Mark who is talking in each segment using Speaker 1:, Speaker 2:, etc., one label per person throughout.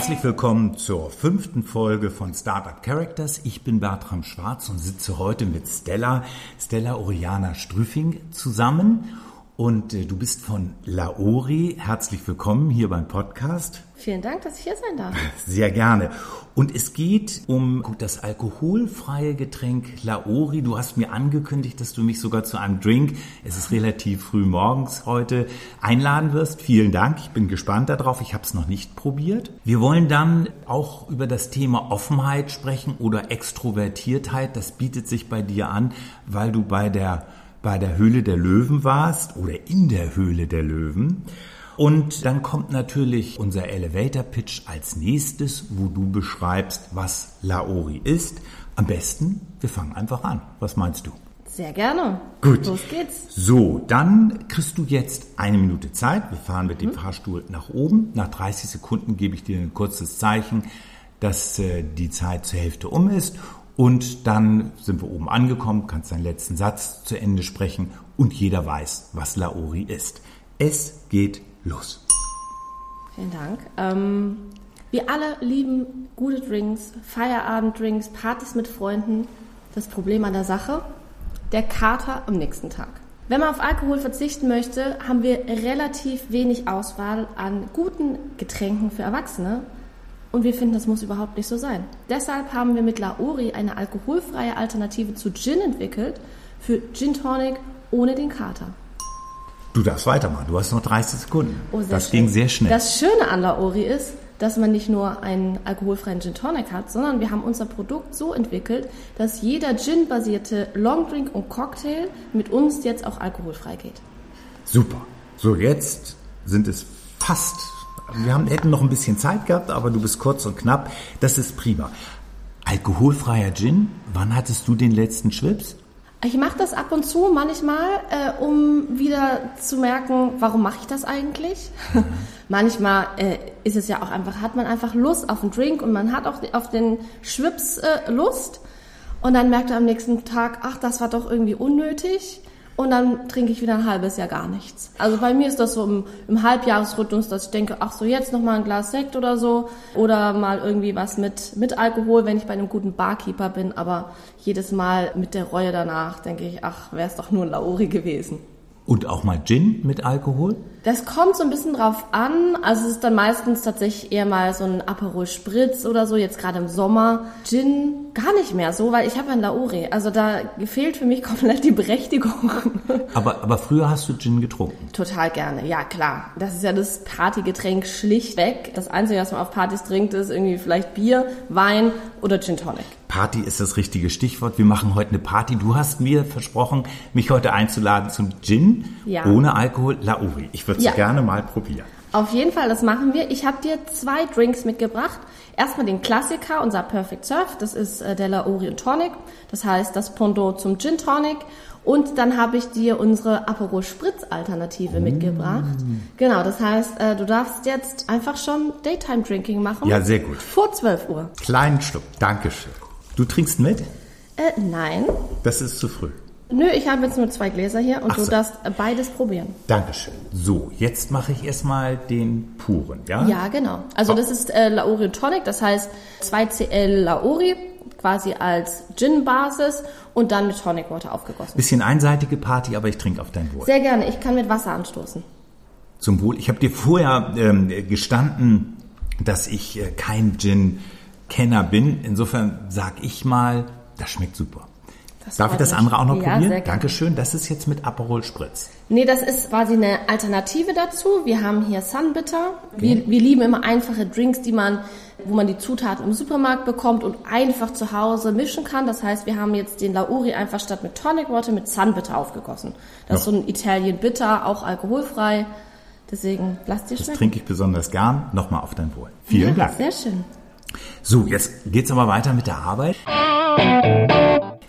Speaker 1: Herzlich willkommen zur fünften Folge von Startup Characters. Ich bin Bertram Schwarz und sitze heute mit Stella, Stella Oriana Strüffing zusammen. Und äh, du bist von Laori. Herzlich willkommen hier beim Podcast.
Speaker 2: Vielen Dank, dass ich hier sein darf.
Speaker 1: Sehr gerne. Und es geht um das alkoholfreie Getränk Laori. Du hast mir angekündigt, dass du mich sogar zu einem Drink, es ist relativ früh morgens heute, einladen wirst. Vielen Dank. Ich bin gespannt darauf. Ich habe es noch nicht probiert. Wir wollen dann auch über das Thema Offenheit sprechen oder Extrovertiertheit. Das bietet sich bei dir an, weil du bei der bei der Höhle der Löwen warst oder in der Höhle der Löwen. Und dann kommt natürlich unser Elevator Pitch als nächstes, wo du beschreibst, was Laori ist. Am besten, wir fangen einfach an. Was meinst du?
Speaker 2: Sehr gerne.
Speaker 1: Gut.
Speaker 2: Los geht's.
Speaker 1: So, dann kriegst du jetzt eine Minute Zeit. Wir fahren mit dem mhm. Fahrstuhl nach oben. Nach 30 Sekunden gebe ich dir ein kurzes Zeichen, dass äh, die Zeit zur Hälfte um ist. Und dann sind wir oben angekommen, kannst deinen letzten Satz zu Ende sprechen und jeder weiß, was Laori ist. Es geht los.
Speaker 2: Vielen Dank. Ähm, wir alle lieben gute Drinks, Feierabenddrinks, Partys mit Freunden. Das Problem an der Sache, der Kater am nächsten Tag. Wenn man auf Alkohol verzichten möchte, haben wir relativ wenig Auswahl an guten Getränken für Erwachsene. Und wir finden, das muss überhaupt nicht so sein. Deshalb haben wir mit Laori eine alkoholfreie Alternative zu Gin entwickelt für Gin Tonic ohne den Kater.
Speaker 1: Du darfst weitermachen, du hast noch 30 Sekunden.
Speaker 2: Oh,
Speaker 1: das
Speaker 2: schön.
Speaker 1: ging sehr schnell.
Speaker 2: Das Schöne an Laori ist, dass man nicht nur einen alkoholfreien Gin Tonic hat, sondern wir haben unser Produkt so entwickelt, dass jeder Gin-basierte Longdrink und Cocktail mit uns jetzt auch alkoholfrei geht.
Speaker 1: Super. So, jetzt sind es fast wir haben, hätten noch ein bisschen Zeit gehabt, aber du bist kurz und knapp. Das ist prima. Alkoholfreier Gin, wann hattest du den letzten Schwips?
Speaker 2: Ich mache das ab und zu manchmal, äh, um wieder zu merken, warum mache ich das eigentlich? manchmal äh, ist es ja auch einfach, hat man einfach Lust auf einen Drink und man hat auch auf den Schwips äh, Lust. Und dann merkt er am nächsten Tag, ach, das war doch irgendwie unnötig und dann trinke ich wieder ein halbes Jahr gar nichts. Also bei mir ist das so im, im Halbjahresrhythmus, dass ich denke, ach so, jetzt noch mal ein Glas Sekt oder so oder mal irgendwie was mit, mit Alkohol, wenn ich bei einem guten Barkeeper bin, aber jedes Mal mit der Reue danach denke ich, ach, wäre es doch nur ein Lauri gewesen.
Speaker 1: Und auch mal Gin mit Alkohol?
Speaker 2: Das kommt so ein bisschen drauf an. Also es ist dann meistens tatsächlich eher mal so ein Aperol Spritz oder so, jetzt gerade im Sommer. Gin gar nicht mehr so, weil ich habe ein Lauri. Also da fehlt für mich komplett die Berechtigung.
Speaker 1: Aber, aber früher hast du Gin getrunken?
Speaker 2: Total gerne, ja klar. Das ist ja das Partygetränk schlichtweg. Das Einzige, was man auf Partys trinkt, ist irgendwie vielleicht Bier, Wein oder Gin Tonic.
Speaker 1: Party ist das richtige Stichwort. Wir machen heute eine Party. Du hast mir versprochen, mich heute einzuladen zum Gin ja. ohne Alkohol Lauri. Ich würde es ja. gerne mal probieren.
Speaker 2: Auf jeden Fall, das machen wir. Ich habe dir zwei Drinks mitgebracht. Erstmal den Klassiker, unser Perfect Surf. Das ist äh, der Lauri und Tonic. Das heißt, das Pendant zum Gin Tonic. Und dann habe ich dir unsere Aperol Spritz Alternative mm. mitgebracht. Genau, das heißt, äh, du darfst jetzt einfach schon Daytime Drinking machen.
Speaker 1: Ja, sehr gut.
Speaker 2: Vor 12 Uhr.
Speaker 1: Kleinen Schluck. Dankeschön. Du trinkst mit?
Speaker 2: Äh, nein.
Speaker 1: Das ist zu früh.
Speaker 2: Nö, ich habe jetzt nur zwei Gläser hier und Ach du so. darfst beides probieren.
Speaker 1: Dankeschön. So, jetzt mache ich erstmal den puren, ja?
Speaker 2: Ja, genau. Also oh. das ist äh, Laori Tonic, das heißt 2cl Laori quasi als Gin-Basis und dann mit Tonic Water aufgegossen.
Speaker 1: Bisschen einseitige Party, aber ich trinke auf dein Wohl.
Speaker 2: Sehr gerne. Ich kann mit Wasser anstoßen.
Speaker 1: Zum Wohl. Ich habe dir vorher ähm, gestanden, dass ich äh, kein Gin Kenner bin. Insofern sag ich mal, das schmeckt super. Das Darf ich das andere auch noch ja, probieren? Dankeschön. Das ist jetzt mit Aperol Spritz.
Speaker 2: Nee, das ist quasi eine Alternative dazu. Wir haben hier Sunbitter. Wir, wir lieben immer einfache Drinks, die man, wo man die Zutaten im Supermarkt bekommt und einfach zu Hause mischen kann. Das heißt, wir haben jetzt den Lauri einfach statt mit Tonic Water mit Sunbitter aufgegossen. Das ja. ist so ein Italien Bitter, auch alkoholfrei. Deswegen lasst dir schmecken.
Speaker 1: Das trinke ich besonders gern. Nochmal auf dein Wohl. Vielen ja, Dank.
Speaker 2: Sehr schön.
Speaker 1: So, jetzt geht's aber weiter mit der Arbeit.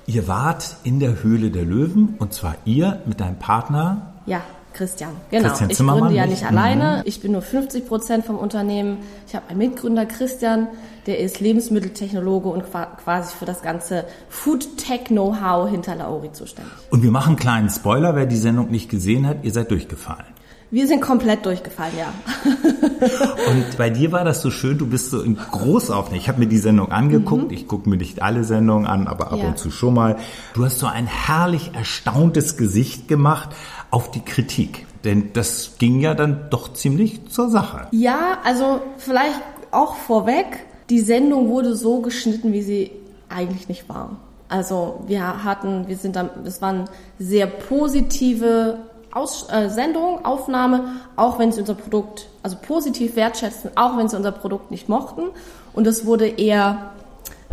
Speaker 1: Ihr wart in der Höhle der Löwen und zwar ihr mit deinem Partner.
Speaker 2: Ja, Christian. Genau. Christian ich gründe ja nicht alleine. Mhm. Ich bin nur 50 Prozent vom Unternehmen. Ich habe einen Mitgründer Christian, der ist Lebensmitteltechnologe und quasi für das ganze Food Tech Know-how hinter Laori zuständig.
Speaker 1: Und wir machen einen kleinen Spoiler, wer die Sendung nicht gesehen hat, ihr seid durchgefallen.
Speaker 2: Wir sind komplett durchgefallen, ja.
Speaker 1: Und bei dir war das so schön, du bist so in Großaufnahme. Ich habe mir die Sendung angeguckt, mhm. ich gucke mir nicht alle Sendungen an, aber ab ja. und zu schon mal. Du hast so ein herrlich erstauntes Gesicht gemacht auf die Kritik. Denn das ging ja dann doch ziemlich zur Sache.
Speaker 2: Ja, also vielleicht auch vorweg, die Sendung wurde so geschnitten, wie sie eigentlich nicht war. Also wir hatten, wir sind dann, es waren sehr positive aus, äh, Sendung, Aufnahme, auch wenn sie unser Produkt, also positiv wertschätzen, auch wenn sie unser Produkt nicht mochten. Und es wurde eher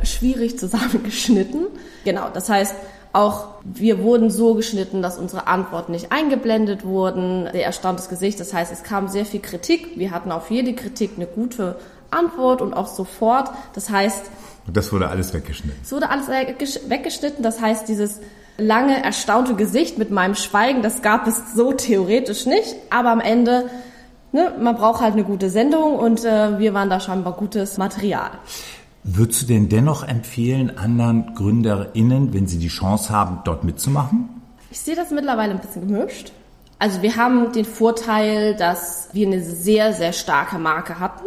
Speaker 2: schwierig zusammengeschnitten. Genau, das heißt, auch wir wurden so geschnitten, dass unsere Antworten nicht eingeblendet wurden. Sehr erstauntes Gesicht. Das heißt, es kam sehr viel Kritik. Wir hatten auf jede Kritik eine gute Antwort und auch sofort. Das heißt,
Speaker 1: und das wurde alles weggeschnitten.
Speaker 2: Es wurde alles weggeschnitten. Das heißt, dieses lange erstaunte Gesicht mit meinem Schweigen, das gab es so theoretisch nicht. Aber am Ende, ne, man braucht halt eine gute Sendung und äh, wir waren da scheinbar gutes Material.
Speaker 1: Würdest du denn dennoch empfehlen, anderen GründerInnen, wenn sie die Chance haben, dort mitzumachen?
Speaker 2: Ich sehe das mittlerweile ein bisschen gemischt. Also wir haben den Vorteil, dass wir eine sehr, sehr starke Marke hatten.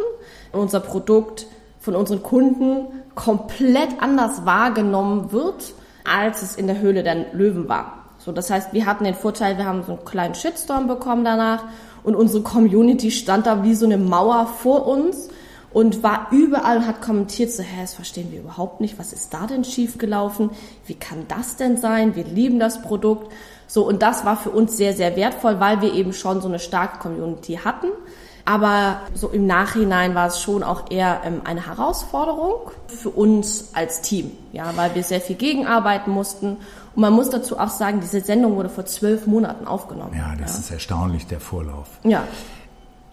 Speaker 2: Unser Produkt von unseren Kunden komplett anders wahrgenommen wird als es in der Höhle der Löwen war. So, das heißt, wir hatten den Vorteil, wir haben so einen kleinen Shitstorm bekommen danach und unsere Community stand da wie so eine Mauer vor uns und war überall und hat kommentiert so, hä, das verstehen wir überhaupt nicht, was ist da denn schiefgelaufen? Wie kann das denn sein? Wir lieben das Produkt. So, und das war für uns sehr, sehr wertvoll, weil wir eben schon so eine starke Community hatten. Aber so im Nachhinein war es schon auch eher ähm, eine Herausforderung für uns als Team, ja, weil wir sehr viel gegenarbeiten mussten. Und man muss dazu auch sagen, diese Sendung wurde vor zwölf Monaten aufgenommen.
Speaker 1: Ja, das
Speaker 2: ja.
Speaker 1: ist erstaunlich, der Vorlauf.
Speaker 2: Ja.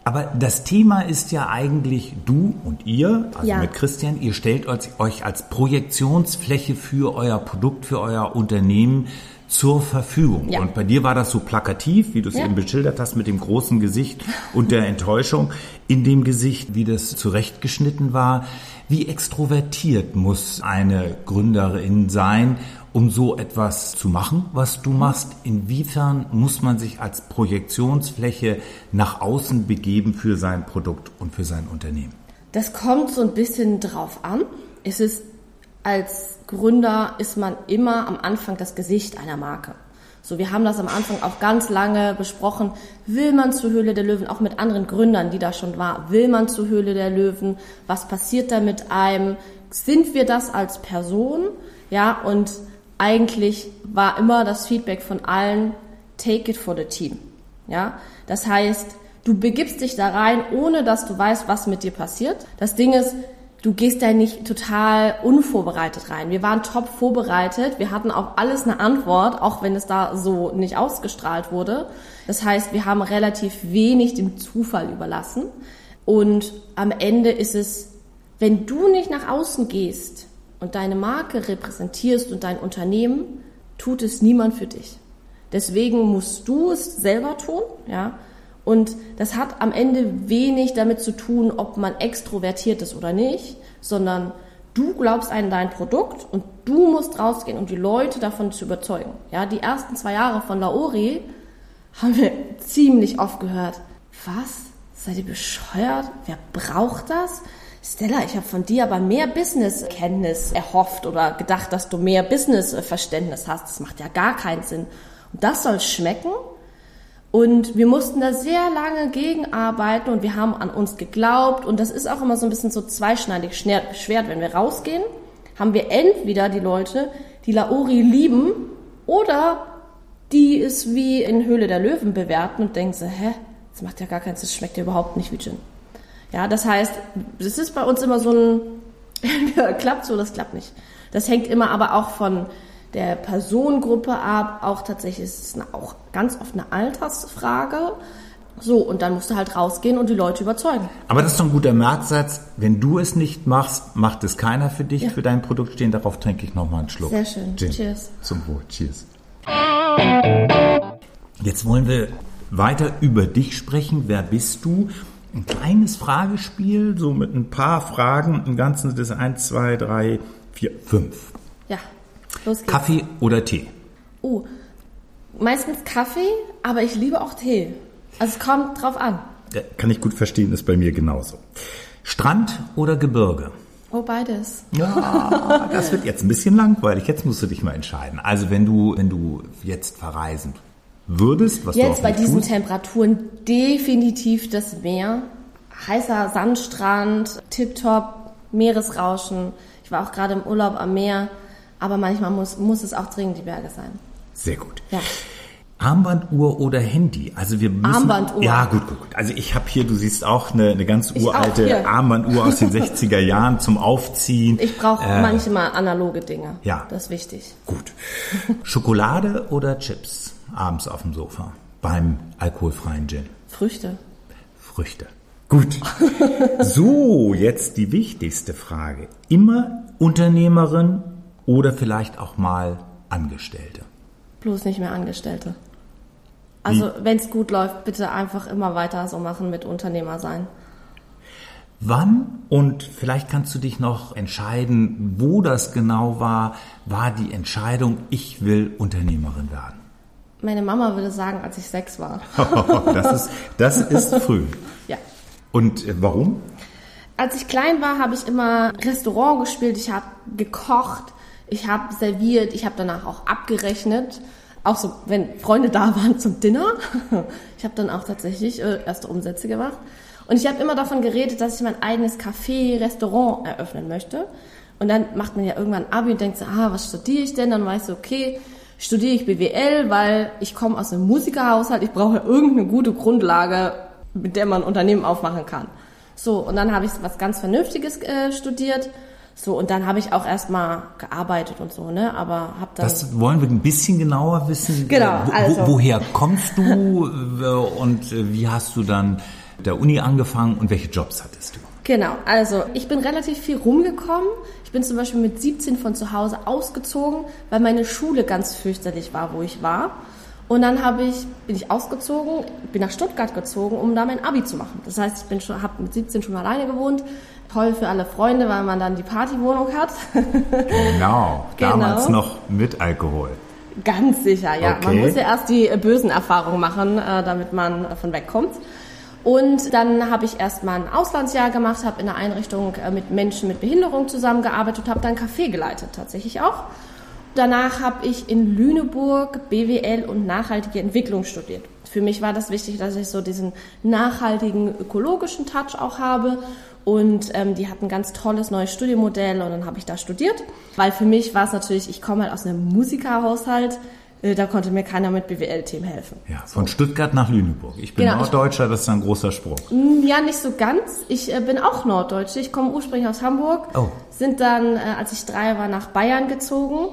Speaker 1: Aber das Thema ist ja eigentlich du und ihr, also
Speaker 2: ja.
Speaker 1: mit Christian, ihr stellt euch als Projektionsfläche für euer Produkt, für euer Unternehmen zur Verfügung. Ja. Und bei dir war das so plakativ, wie du es ja. eben beschildert hast, mit dem großen Gesicht und der Enttäuschung in dem Gesicht, wie das zurechtgeschnitten war. Wie extrovertiert muss eine Gründerin sein, um so etwas zu machen, was du machst? Inwiefern muss man sich als Projektionsfläche nach außen begeben für sein Produkt und für sein Unternehmen?
Speaker 2: Das kommt so ein bisschen drauf an. Es ist als Gründer ist man immer am Anfang das Gesicht einer Marke. So, wir haben das am Anfang auch ganz lange besprochen. Will man zur Höhle der Löwen, auch mit anderen Gründern, die da schon waren, will man zur Höhle der Löwen? Was passiert da mit einem? Sind wir das als Person? Ja, und eigentlich war immer das Feedback von allen, take it for the team. Ja, das heißt, du begibst dich da rein, ohne dass du weißt, was mit dir passiert. Das Ding ist, du gehst da nicht total unvorbereitet rein. Wir waren top vorbereitet. Wir hatten auch alles eine Antwort, auch wenn es da so nicht ausgestrahlt wurde. Das heißt, wir haben relativ wenig dem Zufall überlassen. Und am Ende ist es, wenn du nicht nach außen gehst und deine Marke repräsentierst und dein Unternehmen, tut es niemand für dich. Deswegen musst du es selber tun, ja. Und das hat am Ende wenig damit zu tun, ob man extrovertiert ist oder nicht, sondern du glaubst an dein Produkt und du musst rausgehen, um die Leute davon zu überzeugen. Ja, die ersten zwei Jahre von Laori haben wir ziemlich oft gehört. Was? Seid ihr bescheuert? Wer braucht das? Stella, ich habe von dir aber mehr Business-Kenntnis erhofft oder gedacht, dass du mehr Business-Verständnis hast. Das macht ja gar keinen Sinn. Und das soll schmecken? Und wir mussten da sehr lange gegenarbeiten und wir haben an uns geglaubt. Und das ist auch immer so ein bisschen so zweischneidig Schwert. Wenn wir rausgehen, haben wir entweder die Leute, die Laori lieben oder die es wie in Höhle der Löwen bewerten und denken so, hä, das macht ja gar keinen Sinn, das schmeckt ja überhaupt nicht wie Gin. Ja, das heißt, das ist bei uns immer so ein, klappt so, das klappt nicht. Das hängt immer aber auch von der Personengruppe ab. Auch tatsächlich ist es eine, auch ganz oft eine Altersfrage. So, und dann musst du halt rausgehen und die Leute überzeugen.
Speaker 1: Aber das ist doch ein guter Merksatz. Wenn du es nicht machst, macht es keiner für dich. Ja. Für dein Produkt stehen, darauf trinke ich nochmal einen Schluck.
Speaker 2: Sehr schön.
Speaker 1: Gin.
Speaker 2: Cheers.
Speaker 1: Zum Wohl. Cheers. Jetzt wollen wir weiter über dich sprechen. Wer bist du? Ein kleines Fragespiel, so mit ein paar Fragen. Im Ganzen sind es 1, 2, 3, 4,
Speaker 2: 5. Los geht's.
Speaker 1: Kaffee oder Tee?
Speaker 2: Oh, meistens Kaffee, aber ich liebe auch Tee. Also es kommt drauf an.
Speaker 1: Kann ich gut verstehen, ist bei mir genauso. Strand oder Gebirge?
Speaker 2: Oh, beides.
Speaker 1: Ja, das wird jetzt ein bisschen langweilig. Jetzt musst du dich mal entscheiden. Also wenn du, wenn du jetzt verreisen würdest, was
Speaker 2: Jetzt
Speaker 1: du auch
Speaker 2: bei diesen
Speaker 1: tust,
Speaker 2: Temperaturen definitiv das Meer. Heißer Sandstrand, tipptopp, Meeresrauschen. Ich war auch gerade im Urlaub am Meer, aber manchmal muss, muss es auch dringend die Berge sein.
Speaker 1: sehr gut.
Speaker 2: Ja.
Speaker 1: Armbanduhr oder Handy? Also wir müssen,
Speaker 2: Armbanduhr.
Speaker 1: Ja, gut, gut, gut. Also ich habe hier, du siehst auch eine, eine ganz
Speaker 2: Ich
Speaker 1: uralte. Armbanduhr aus den 60er Jahren zum Aufziehen.
Speaker 2: Ich brauche
Speaker 1: Äh,
Speaker 2: manchmal analoge Dinge.
Speaker 1: ja.
Speaker 2: Das ist wichtig.
Speaker 1: Gut. Schokolade oder Chips abends auf dem Sofa beim alkoholfreien Gin?
Speaker 2: Früchte.
Speaker 1: Früchte. Gut. So, jetzt die wichtigste Frage. Immer Unternehmerin oder vielleicht auch mal Angestellte?
Speaker 2: Bloß nicht mehr Angestellte. Also wenn es gut läuft, bitte einfach immer weiter so machen mit Unternehmer sein.
Speaker 1: Wann und vielleicht kannst du dich noch entscheiden, wo das genau war, war die Entscheidung, ich will Unternehmerin werden.
Speaker 2: Meine Mama würde sagen, als ich sechs war.
Speaker 1: Das ist, das ist früh.
Speaker 2: ja.
Speaker 1: Und äh, warum?
Speaker 2: Als ich klein war, habe ich immer Restaurant gespielt, ich habe gekocht, ich habe serviert, ich habe danach auch abgerechnet. Auch so, wenn Freunde da waren zum Dinner. Ich habe dann auch tatsächlich äh, erste Umsätze gemacht. Und ich habe immer davon geredet, dass ich mein eigenes Café, Restaurant eröffnen möchte. Und dann macht man ja irgendwann ein Abi und denkt so, ah, was studiere ich denn? Dann weißt du, okay, studiere ich BWL, weil ich komme aus einem Musikerhaushalt, ich brauche irgendeine gute Grundlage, mit der man ein Unternehmen aufmachen kann. So, und dann habe ich was ganz Vernünftiges äh, studiert. So, und dann habe ich auch erstmal gearbeitet und so, ne? Aber habe dann.
Speaker 1: Das wollen wir ein bisschen genauer wissen.
Speaker 2: Genau,
Speaker 1: Äh,
Speaker 2: also-
Speaker 1: wo, woher kommst du äh, und äh, wie hast du dann der Uni angefangen und welche Jobs hattest du?
Speaker 2: Genau, also ich bin relativ viel rumgekommen. Ich bin zum Beispiel mit 17 von zu Hause ausgezogen, weil meine Schule ganz fürchterlich war, wo ich war. Und dann habe ich, bin ich ausgezogen, bin nach Stuttgart gezogen, um da mein Abi zu machen. Das heißt, ich bin schon, habe mit 17 schon alleine gewohnt. Toll für alle Freunde, weil man dann die Partywohnung hat.
Speaker 1: Genau,
Speaker 2: Genau.
Speaker 1: damals noch mit Alkohol.
Speaker 2: Ganz sicher, ja. Man
Speaker 1: Okay.
Speaker 2: muss ja erst die äh, bösen Erfahrungen machen, äh, damit man davon wegkommt. Und dann habe ich erst mal ein Auslandsjahr gemacht, habe in einer Einrichtung äh, mit Menschen mit Behinderung zusammengearbeitet habe dann Café geleitet, tatsächlich auch. Danach habe ich in Lüneburg BWL und nachhaltige Entwicklung studiert. Für mich war das wichtig, dass ich so diesen nachhaltigen ökologischen Touch auch habe. Und ähm, die hatten ein ganz tolles neues Studienmodell und dann habe ich da studiert. Weil für mich war es natürlich, ich komme halt aus einem Musikerhaushalt, äh, da konnte mir keiner mit BWL-Themen helfen.
Speaker 1: Ja, von Stuttgart nach Lüneburg. Ich bin
Speaker 2: Genau,
Speaker 1: Norddeutscher, das ist ein großer Sprung.
Speaker 2: Mm, Ja, nicht so ganz. Ich äh, bin auch Norddeutsche. Ich komme ursprünglich aus Hamburg.
Speaker 1: Oh.
Speaker 2: Sind dann, äh, als ich drei war, nach Bayern gezogen.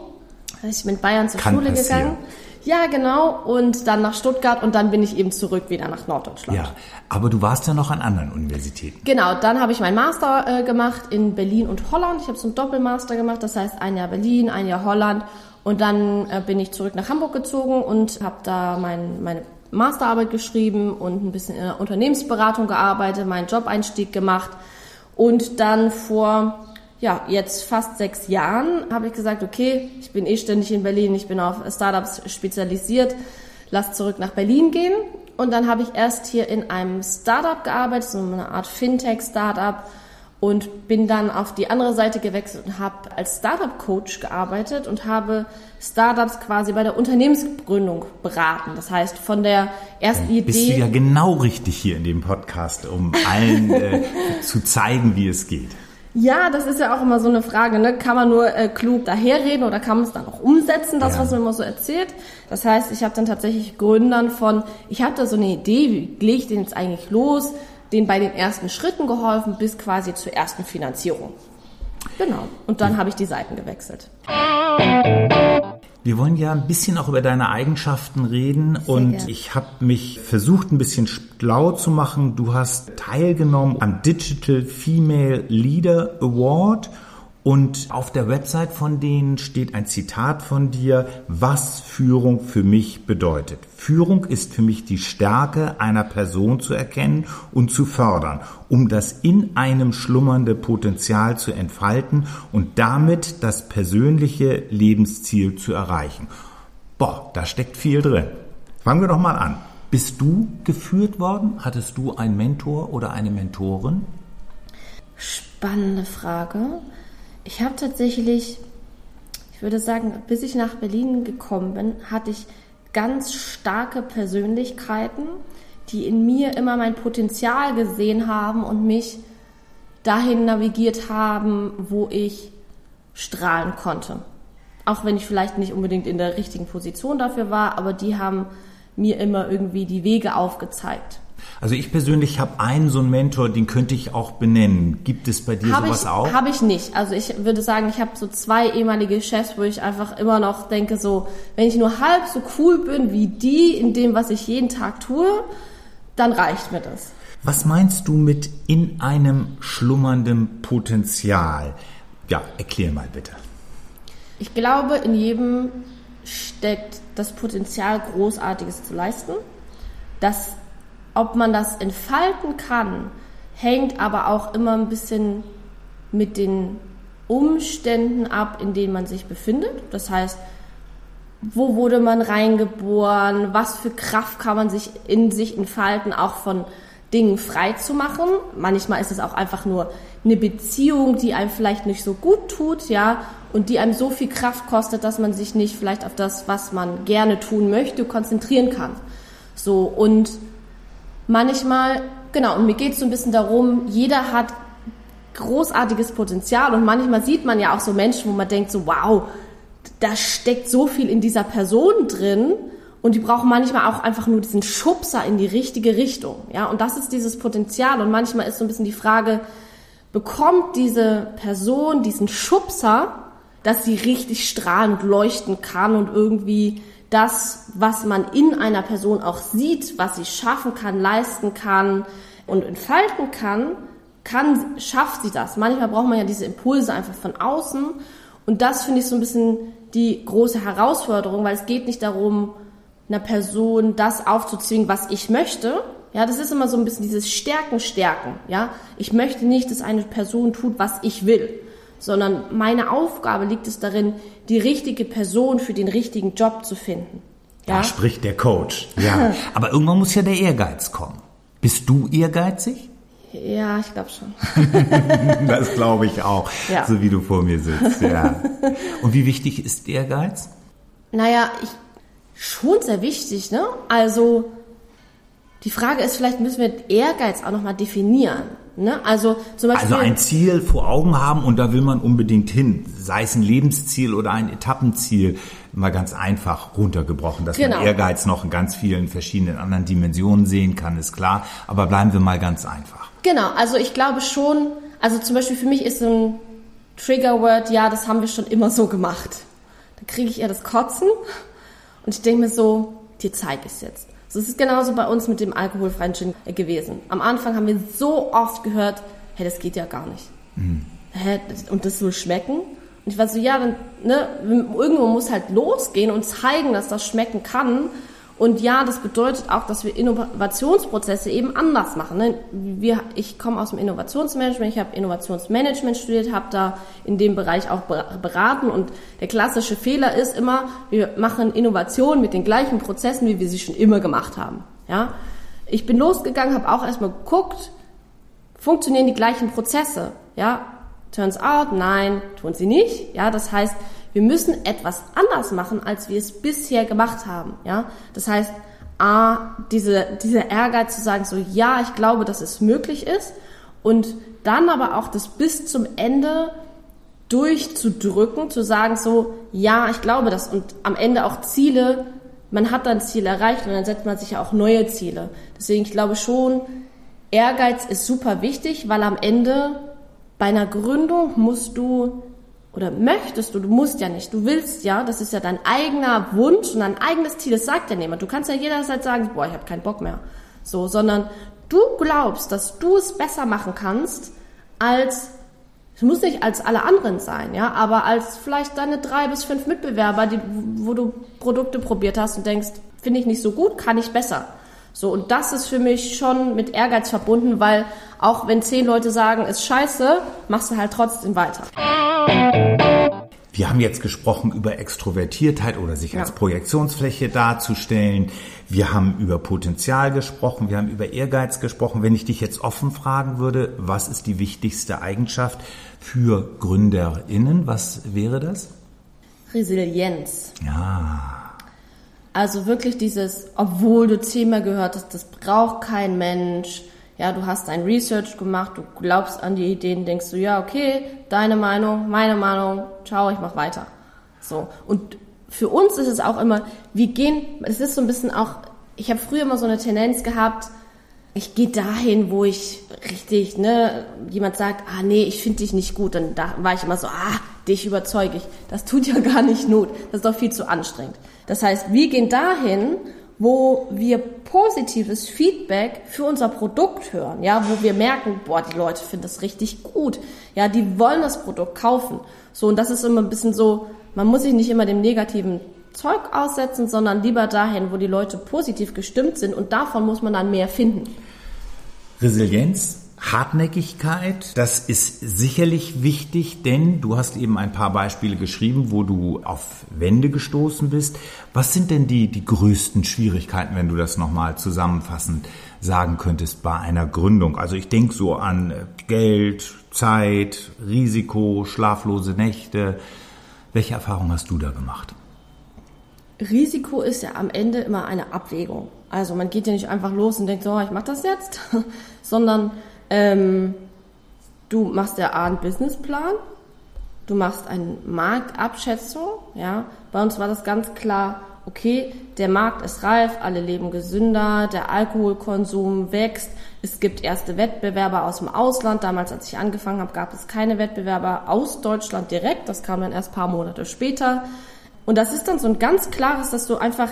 Speaker 2: Ich bin in Bayern zur
Speaker 1: Kann
Speaker 2: Schule
Speaker 1: passieren.
Speaker 2: gegangen. Ja, genau. Und dann nach Stuttgart und dann bin ich eben zurück wieder nach Norddeutschland.
Speaker 1: Ja, aber du warst ja noch an anderen Universitäten.
Speaker 2: Genau, dann habe ich meinen Master äh, gemacht in Berlin und Holland. Ich habe so einen Doppelmaster gemacht, das heißt ein Jahr Berlin, ein Jahr Holland. Und dann äh, bin ich zurück nach Hamburg gezogen und habe da mein, meine Masterarbeit geschrieben und ein bisschen in der Unternehmensberatung gearbeitet, meinen Job-Einstieg gemacht. Und dann vor, ja, jetzt fast sechs Jahren habe ich gesagt, okay, ich bin eh ständig in Berlin, ich bin auf Startups spezialisiert, lass zurück nach Berlin gehen. Und dann habe ich erst hier in einem Startup gearbeitet, so eine Art Fintech-Startup und bin dann auf die andere Seite gewechselt und habe als Startup-Coach gearbeitet und habe Startups quasi bei der Unternehmensgründung beraten. Das heißt, von der ersten
Speaker 1: Bist du
Speaker 2: Idee...
Speaker 1: ja genau richtig hier in dem Podcast, um allen äh, zu zeigen, wie es geht.
Speaker 2: Ja, das ist ja auch immer so eine Frage, ne? Kann man nur äh, klug daherreden oder kann man es dann auch umsetzen, das,
Speaker 1: Ja.
Speaker 2: was man immer so erzählt? Das heißt, ich habe dann tatsächlich Gründern von, ich habe da so eine Idee, wie lege ich den jetzt eigentlich los, denen bei den ersten Schritten geholfen, bis quasi zur ersten Finanzierung. Genau. Und dann habe ich die Seiten gewechselt.
Speaker 1: Wir wollen ja ein bisschen auch über deine Eigenschaften reden und
Speaker 2: gerne.
Speaker 1: ich habe mich versucht, ein bisschen schlau zu machen. Du hast teilgenommen am Digital Female Leader Award und auf der Website von denen steht ein Zitat von dir, was Führung für mich bedeutet. Führung ist für mich die Stärke einer Person zu erkennen und zu fördern, um das in einem schlummernde Potenzial zu entfalten und damit das persönliche Lebensziel zu erreichen. Boah, da steckt viel drin. Fangen wir doch mal an. Bist du geführt worden? Hattest du einen Mentor oder eine Mentorin?
Speaker 2: Spannende Frage. Ich habe tatsächlich, ich würde sagen, bis ich nach Berlin gekommen bin, hatte ich ganz starke Persönlichkeiten, die in mir immer mein Potenzial gesehen haben und mich dahin navigiert haben, wo ich strahlen konnte. Auch wenn ich vielleicht nicht unbedingt in der richtigen Position dafür war, aber die haben mir immer irgendwie die Wege aufgezeigt.
Speaker 1: Also ich persönlich habe einen so einen Mentor, den könnte ich auch benennen. Gibt es bei dir
Speaker 2: hab
Speaker 1: sowas
Speaker 2: ich,
Speaker 1: auch?
Speaker 2: Habe ich nicht. Also ich würde sagen, ich habe so zwei ehemalige Chefs, wo ich einfach immer noch denke, so, wenn ich nur halb so cool bin wie die in dem, was ich jeden Tag tue, dann reicht mir das.
Speaker 1: Was meinst du mit in einem schlummernden Potenzial? Ja, erklär mal bitte.
Speaker 2: Ich glaube, in jedem steckt das Potenzial, Großartiges zu leisten. Das, ob man das entfalten kann, hängt aber auch immer ein bisschen mit den Umständen ab, in denen man sich befindet. Das heißt, wo wurde man reingeboren, was für Kraft kann man sich in sich entfalten, auch von Dingen frei zu machen. Manchmal ist es auch einfach nur eine Beziehung, die einem vielleicht nicht so gut tut, ja, und die einem so viel Kraft kostet, dass man sich nicht vielleicht auf das, was man gerne tun möchte, konzentrieren kann. So, und manchmal, genau, und mir geht es so ein bisschen darum, jeder hat großartiges Potenzial und manchmal sieht man ja auch so Menschen, wo man denkt so, wow, da steckt so viel in dieser Person drin und die brauchen manchmal auch einfach nur diesen Schubser in die richtige Richtung. Ja, und das ist dieses Potenzial. Und manchmal ist so ein bisschen die Frage, bekommt diese Person diesen Schubser, dass sie richtig strahlend leuchten kann und irgendwie das, was man in einer Person auch sieht, was sie schaffen kann, leisten kann und entfalten kann, kann, schafft sie das. Manchmal braucht man ja diese Impulse einfach von außen. Und das finde ich so ein bisschen die große Herausforderung, weil es geht nicht darum, einer Person das aufzuzwingen, was ich möchte. Ja, das ist immer so ein bisschen dieses Stärken, Stärken. Ja, ich möchte nicht, dass eine Person tut, was ich will, sondern meine Aufgabe liegt es darin, die richtige Person für den richtigen Job zu finden.
Speaker 1: Ja? Da spricht der Coach. Ja, aber irgendwann muss ja der Ehrgeiz kommen. Bist du ehrgeizig?
Speaker 2: Ja, ich glaube schon.
Speaker 1: das glaube ich auch, ja. so wie du vor mir sitzt. Ja. Und wie wichtig ist Ehrgeiz?
Speaker 2: Naja, ich schon sehr wichtig, ne? Also die Frage ist, vielleicht müssen wir Ehrgeiz auch nochmal definieren. Ne? Also, zum Beispiel,
Speaker 1: also ein Ziel vor Augen haben und da will man unbedingt hin. Sei es ein Lebensziel oder ein Etappenziel. Mal ganz einfach runtergebrochen. Dass genau. man Ehrgeiz noch in ganz vielen verschiedenen anderen Dimensionen sehen kann, ist klar. Aber bleiben wir mal ganz einfach.
Speaker 2: Genau, also ich glaube schon, also zum Beispiel für mich ist so ein Triggerword, ja, das haben wir schon immer so gemacht. Da kriege ich eher das Kotzen und ich denke mir so, dir zeige ich es jetzt. So, es ist genauso bei uns mit dem alkoholfreien Gin gewesen. Am Anfang haben wir so oft gehört, hey, das geht ja gar nicht. Mhm. Hä, und das soll schmecken? Und ich war so, ja, dann, ne, irgendwo muss halt losgehen und zeigen, dass das schmecken kann. Und ja, das bedeutet auch, dass wir Innovationsprozesse eben anders machen. Ne? Wir, ich komme aus dem Innovationsmanagement, ich habe Innovationsmanagement studiert, habe da in dem Bereich auch beraten. Und der klassische Fehler ist immer, wir machen Innovation mit den gleichen Prozessen, wie wir sie schon immer gemacht haben. Ja? Ich bin losgegangen, habe auch erstmal geguckt, funktionieren die gleichen Prozesse? Ja? Turns out, nein, tun sie nicht. Ja, das heißt, wir müssen etwas anders machen, als wir es bisher gemacht haben. Ja, das heißt, a diese dieser Ehrgeiz zu sagen, so ja, ich glaube, dass es möglich ist, und dann aber auch das bis zum Ende durchzudrücken, zu sagen so ja, ich glaube das und am Ende auch Ziele. Man hat dann Ziele erreicht und dann setzt man sich ja auch neue Ziele. Deswegen, ich glaube schon, Ehrgeiz ist super wichtig, weil am Ende bei einer Gründung musst du oder möchtest du, du musst ja nicht, du willst ja, das ist ja dein eigener Wunsch und dein eigenes Ziel, das sagt ja niemand. Du kannst ja jederzeit sagen, boah, ich habe keinen Bock mehr. So, sondern du glaubst, dass du es besser machen kannst als es muss nicht als alle anderen sein, ja, aber als vielleicht deine drei bis fünf Mitbewerber, die, wo du Produkte probiert hast und denkst, finde ich nicht so gut, kann ich besser. So, und das ist für mich schon mit Ehrgeiz verbunden, weil auch wenn zehn Leute sagen, ist scheiße, machst du halt trotzdem weiter.
Speaker 1: Wir haben jetzt gesprochen über Extrovertiertheit oder sich ja. als Projektionsfläche darzustellen. Wir haben über Potenzial gesprochen, wir haben über Ehrgeiz gesprochen. Wenn ich dich jetzt offen fragen würde, was ist die wichtigste Eigenschaft für GründerInnen, was wäre das?
Speaker 2: Resilienz.
Speaker 1: Ja.
Speaker 2: Also wirklich dieses, obwohl du zehnmal gehört hast, das braucht kein Mensch. Ja, du hast ein Research gemacht, du glaubst an die Ideen, denkst du, ja, okay, deine Meinung, meine Meinung, ciao, ich mach weiter. So. Und für uns ist es auch immer, wir gehen, es ist so ein bisschen auch, ich habe früher immer so eine Tendenz gehabt, ich gehe dahin, wo ich richtig, ne, jemand sagt, ah nee, ich finde dich nicht gut, dann da war ich immer so, ah, dich überzeuge ich. Das tut ja gar nicht Not, das ist doch viel zu anstrengend. Das heißt, wir gehen dahin, wo wir positives Feedback für unser Produkt hören, ja, wo wir merken, boah, die Leute finden das richtig gut, ja, die wollen das Produkt kaufen. So, und das ist immer ein bisschen so, man muss sich nicht immer dem negativen Zeug aussetzen, sondern lieber dahin, wo die Leute positiv gestimmt sind und davon muss man dann mehr finden.
Speaker 1: Resilienz, Hartnäckigkeit, das ist sicherlich wichtig, denn du hast eben ein paar Beispiele geschrieben, wo du auf Wände gestoßen bist. Was sind denn die, die größten Schwierigkeiten, wenn du das nochmal zusammenfassend sagen könntest bei einer Gründung? Also ich denke so an Geld, Zeit, Risiko, schlaflose Nächte. Welche Erfahrung hast du da gemacht?
Speaker 2: Risiko ist ja am Ende immer eine Abwägung. Also man geht ja nicht einfach los und denkt, so, ich mach das jetzt, sondern ähm, du machst ja A einen Businessplan, du machst eine Marktabschätzung, ja. Bei uns war das ganz klar, okay, der Markt ist reif, alle leben gesünder, der Alkoholkonsum wächst, es gibt erste Wettbewerber aus dem Ausland. Damals, als ich angefangen habe, gab es keine Wettbewerber aus Deutschland direkt, das kam dann erst paar Monate später. Und das ist dann so ein ganz klares, dass du einfach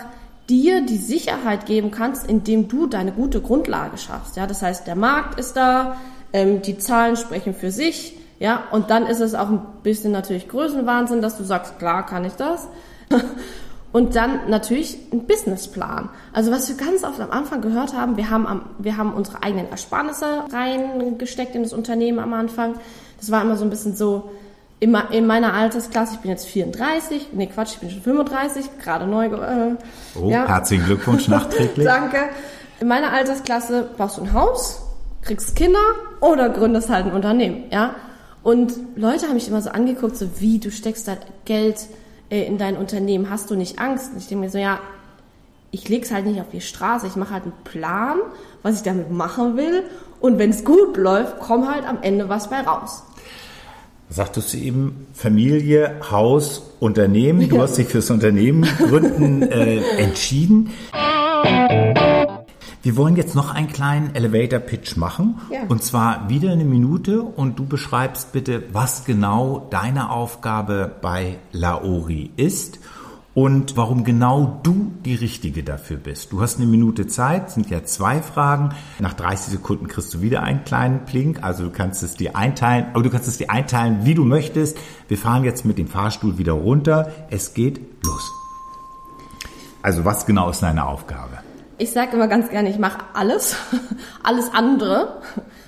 Speaker 2: dir die Sicherheit geben kannst, indem du deine gute Grundlage schaffst. Ja, das heißt, der Markt ist da, ähm, die Zahlen sprechen für sich, ja, und dann ist es auch ein bisschen natürlich Größenwahnsinn, dass du sagst, klar kann ich das. und dann natürlich ein Businessplan. Also was wir ganz oft am Anfang gehört haben, wir haben, am, wir haben unsere eigenen Ersparnisse reingesteckt in das Unternehmen am Anfang. Das war immer so ein bisschen so, in, in meiner Altersklasse, ich bin jetzt 34, nee Quatsch, ich bin schon 35, gerade neu. Äh,
Speaker 1: oh, ja. herzlichen Glückwunsch nachträglich.
Speaker 2: Danke. In meiner Altersklasse baust du ein Haus, kriegst Kinder oder gründest halt ein Unternehmen, ja. Und Leute haben mich immer so angeguckt, so wie, du steckst da Geld äh, in dein Unternehmen, hast du nicht Angst? Und ich denke mir so, ja, ich leg's halt nicht auf die Straße, ich mache halt einen Plan, was ich damit machen will und wenn es gut läuft, kommt halt am Ende was bei raus
Speaker 1: sagtest du eben Familie, Haus, Unternehmen. Du hast dich fürs Unternehmen gründen äh, entschieden. Wir wollen jetzt noch einen kleinen Elevator Pitch machen. Ja. Und zwar wieder eine Minute und du beschreibst bitte, was genau deine Aufgabe bei Laori ist und warum genau du die Richtige dafür bist. Du hast eine Minute Zeit, sind ja zwei Fragen. Nach 30 Sekunden kriegst du wieder einen kleinen Plink, also du kannst es dir einteilen, aber du kannst es dir einteilen, wie du möchtest. Wir fahren jetzt mit dem Fahrstuhl wieder runter. Es geht los. Also was genau ist deine Aufgabe?
Speaker 2: Ich sage immer ganz gerne, ich mache alles, alles andere,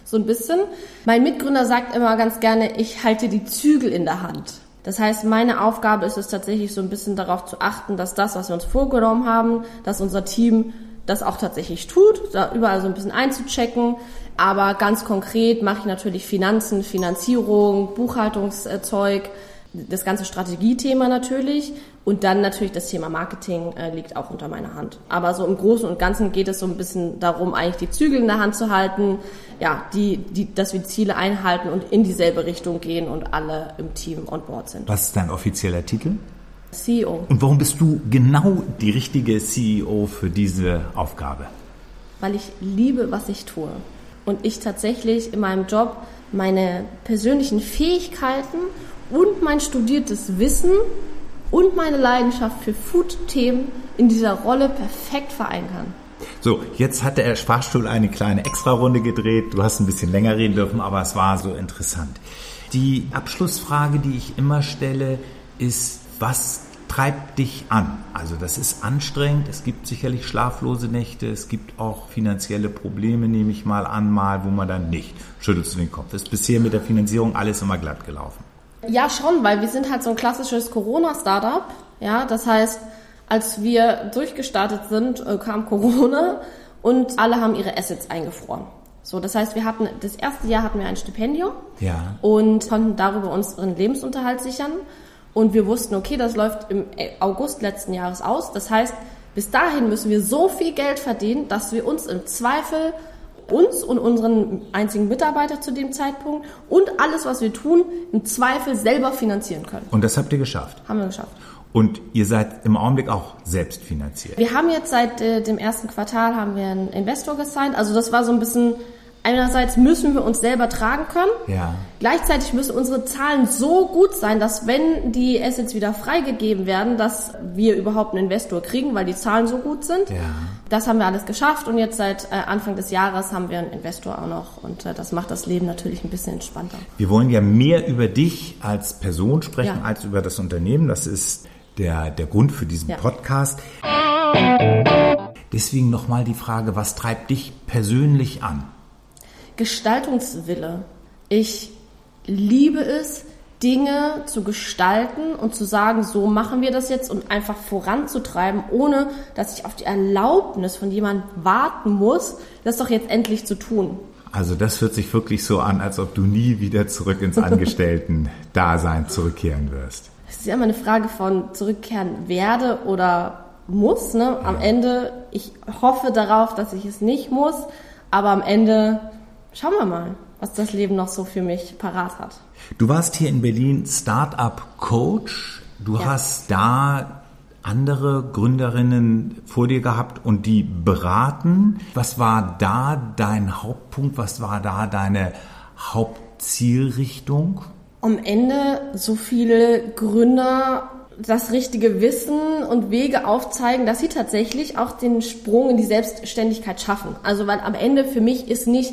Speaker 2: so ein bisschen. Mein Mitgründer sagt immer ganz gerne, ich halte die Zügel in der Hand. Das heißt, meine Aufgabe ist es tatsächlich so ein bisschen darauf zu achten, dass das, was wir uns vorgenommen haben, dass unser Team das auch tatsächlich tut, da überall so ein bisschen einzuchecken. Aber ganz konkret mache ich natürlich Finanzen, Finanzierung, Buchhaltungszeug, das ganze Strategiethema natürlich und dann natürlich das Thema Marketing äh, liegt auch unter meiner Hand. Aber so im Großen und Ganzen geht es so ein bisschen darum, eigentlich die Zügel in der Hand zu halten, ja, die, die, dass wir Ziele einhalten und in dieselbe Richtung gehen und alle im Team on board sind.
Speaker 1: Was ist dein offizieller Titel?
Speaker 2: CEO.
Speaker 1: Und warum bist du genau die richtige CEO für diese Aufgabe?
Speaker 2: Weil ich liebe, was ich tue. Und ich tatsächlich in meinem Job meine persönlichen Fähigkeiten und mein studiertes Wissen und meine Leidenschaft für Food-Themen in dieser Rolle perfekt vereinen kann.
Speaker 1: So, jetzt hat der Fahrstuhl eine kleine Extrarunde gedreht. Du hast ein bisschen länger reden dürfen, aber es war so interessant. Die Abschlussfrage, die ich immer stelle, ist, was treibt dich an? Also das ist anstrengend, es gibt sicherlich schlaflose Nächte, es gibt auch finanzielle Probleme, nehme ich mal an, mal, wo man dann nicht. Schüttelst du den Kopf. Ist bisher mit der Finanzierung alles immer glatt gelaufen?
Speaker 2: Ja, schon, weil wir sind halt so ein klassisches Corona-Startup. Ja, das heißt, als wir durchgestartet sind, äh, kam Corona und alle haben ihre Assets eingefroren. So, das heißt, wir hatten das erste Jahr hatten wir ein Stipendium
Speaker 1: Ja.
Speaker 2: und konnten darüber unseren Lebensunterhalt sichern. Und wir wussten, okay, das läuft im August letzten Jahres aus. Das heißt, bis dahin müssen wir so viel Geld verdienen, dass wir uns im Zweifel uns und unseren einzigen Mitarbeiter zu dem Zeitpunkt und alles, was wir tun, im Zweifel selber finanzieren können.
Speaker 1: Und das habt ihr geschafft.
Speaker 2: Haben wir geschafft.
Speaker 1: Und ihr seid im Augenblick auch selbst finanziert.
Speaker 2: Wir haben jetzt seit äh, dem ersten Quartal haben wir einen Investor gesigned. Also das war so ein bisschen, einerseits müssen wir uns selber tragen können.
Speaker 1: Ja.
Speaker 2: Gleichzeitig müssen unsere Zahlen so gut sein, dass wenn die Assets wieder freigegeben werden, dass wir überhaupt einen Investor kriegen, weil die Zahlen so gut sind.
Speaker 1: Ja.
Speaker 2: Das haben wir alles geschafft und jetzt seit äh, Anfang des Jahres haben wir einen Investor auch noch und äh, das macht das Leben natürlich ein bisschen entspannter.
Speaker 1: Wir wollen ja mehr über dich als Person sprechen,
Speaker 2: Ja.
Speaker 1: als über das Unternehmen. Das ist der, der Grund für diesen
Speaker 2: Ja.
Speaker 1: Podcast. Deswegen nochmal die Frage, was treibt dich persönlich an?
Speaker 2: Gestaltungswille. Ich liebe es, Dinge zu gestalten und zu sagen, so machen wir das jetzt und einfach voranzutreiben, ohne dass ich auf die Erlaubnis von jemandem warten muss, das doch jetzt endlich zu tun.
Speaker 1: Also das hört sich wirklich so an, als ob du nie wieder zurück ins Angestellten-Dasein zurückkehren wirst.
Speaker 2: Es ist ja immer eine Frage von zurückkehren werde oder muss. Ne? Am Ende, ich hoffe darauf, dass ich es nicht muss, aber am Ende schauen wir mal, was das Leben noch so für mich parat hat.
Speaker 1: Du warst hier in Berlin Startup Coach. Du
Speaker 2: Ja.
Speaker 1: hast da andere Gründerinnen vor dir gehabt und die beraten. Was war da dein Hauptpunkt? Was war da deine Hauptzielrichtung?
Speaker 2: am Ende so viele Gründer das richtige Wissen und Wege aufzeigen, dass sie tatsächlich auch den Sprung in die Selbstständigkeit schaffen. Also weil am Ende für mich ist nicht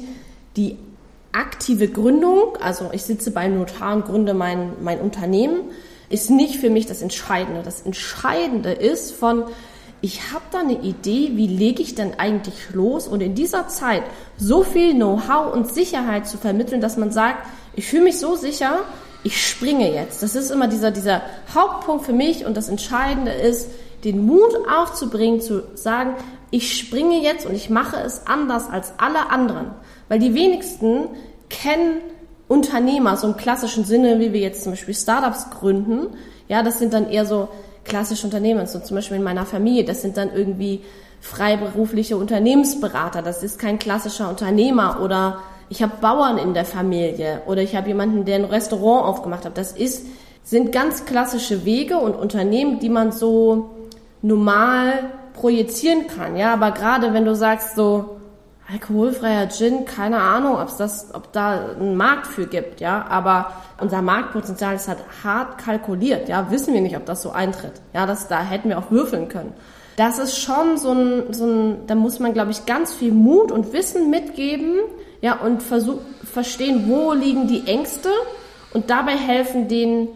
Speaker 2: die aktive Gründung, also ich sitze beim Notar und gründe mein, mein Unternehmen, ist nicht für mich das Entscheidende. Das Entscheidende ist von, ich habe da eine Idee, wie lege ich denn eigentlich los und in dieser Zeit so viel Know-how und Sicherheit zu vermitteln, dass man sagt, ich fühle mich so sicher, ich springe jetzt. Das ist immer dieser, dieser Hauptpunkt für mich und das Entscheidende ist, den Mut aufzubringen, zu sagen, ich springe jetzt und ich mache es anders als alle anderen. Weil die wenigsten kennen Unternehmer, so im klassischen Sinne, wie wir jetzt zum Beispiel Startups gründen. Ja, das sind dann eher so klassische Unternehmen, so zum Beispiel in meiner Familie. Das sind dann irgendwie freiberufliche Unternehmensberater. Das ist kein klassischer Unternehmer oder ich habe Bauern in der Familie oder ich habe jemanden, der ein Restaurant aufgemacht hat. Das ist, sind ganz klassische Wege und Unternehmen, die man so normal projizieren kann. Ja, aber gerade wenn du sagst so, alkoholfreier Gin, keine Ahnung, ob's das, ob da einen Markt für gibt, ja, aber unser Marktpotenzial ist halt hart kalkuliert, ja, wissen wir nicht, ob das so eintritt, ja, das, da hätten wir auch würfeln können. Das ist schon so ein, so ein, da muss man, glaube ich, ganz viel Mut und Wissen mitgeben, ja, und versuch, verstehen, wo liegen die Ängste und dabei helfen, denen,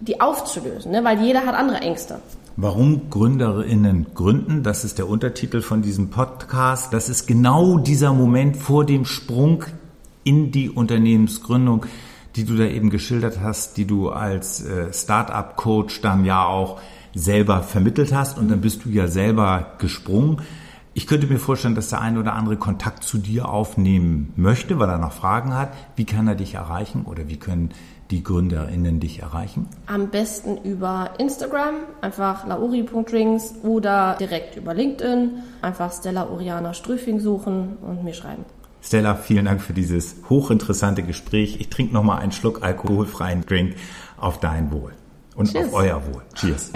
Speaker 2: die aufzulösen, ne, weil jeder hat andere Ängste.
Speaker 1: Warum Gründerinnen gründen, das ist der Untertitel von diesem Podcast. Das ist genau dieser Moment vor dem Sprung in die Unternehmensgründung, die du da eben geschildert hast, die du als äh, Startup-Coach dann ja auch selber vermittelt hast und dann bist du ja selber gesprungen. Ich könnte mir vorstellen, dass der eine oder andere Kontakt zu dir aufnehmen möchte, weil er noch Fragen hat. Wie kann er dich erreichen oder wie können die GründerInnen dich erreichen?
Speaker 2: Am besten über Instagram, einfach lauri.drinks oder direkt über LinkedIn, einfach Stella Oriana Strüfing suchen und mir schreiben.
Speaker 1: Stella, vielen Dank für dieses hochinteressante Gespräch. Ich trinke nochmal einen Schluck alkoholfreien Drink auf dein Wohl und
Speaker 2: Cheers.
Speaker 1: auf euer Wohl. Cheers.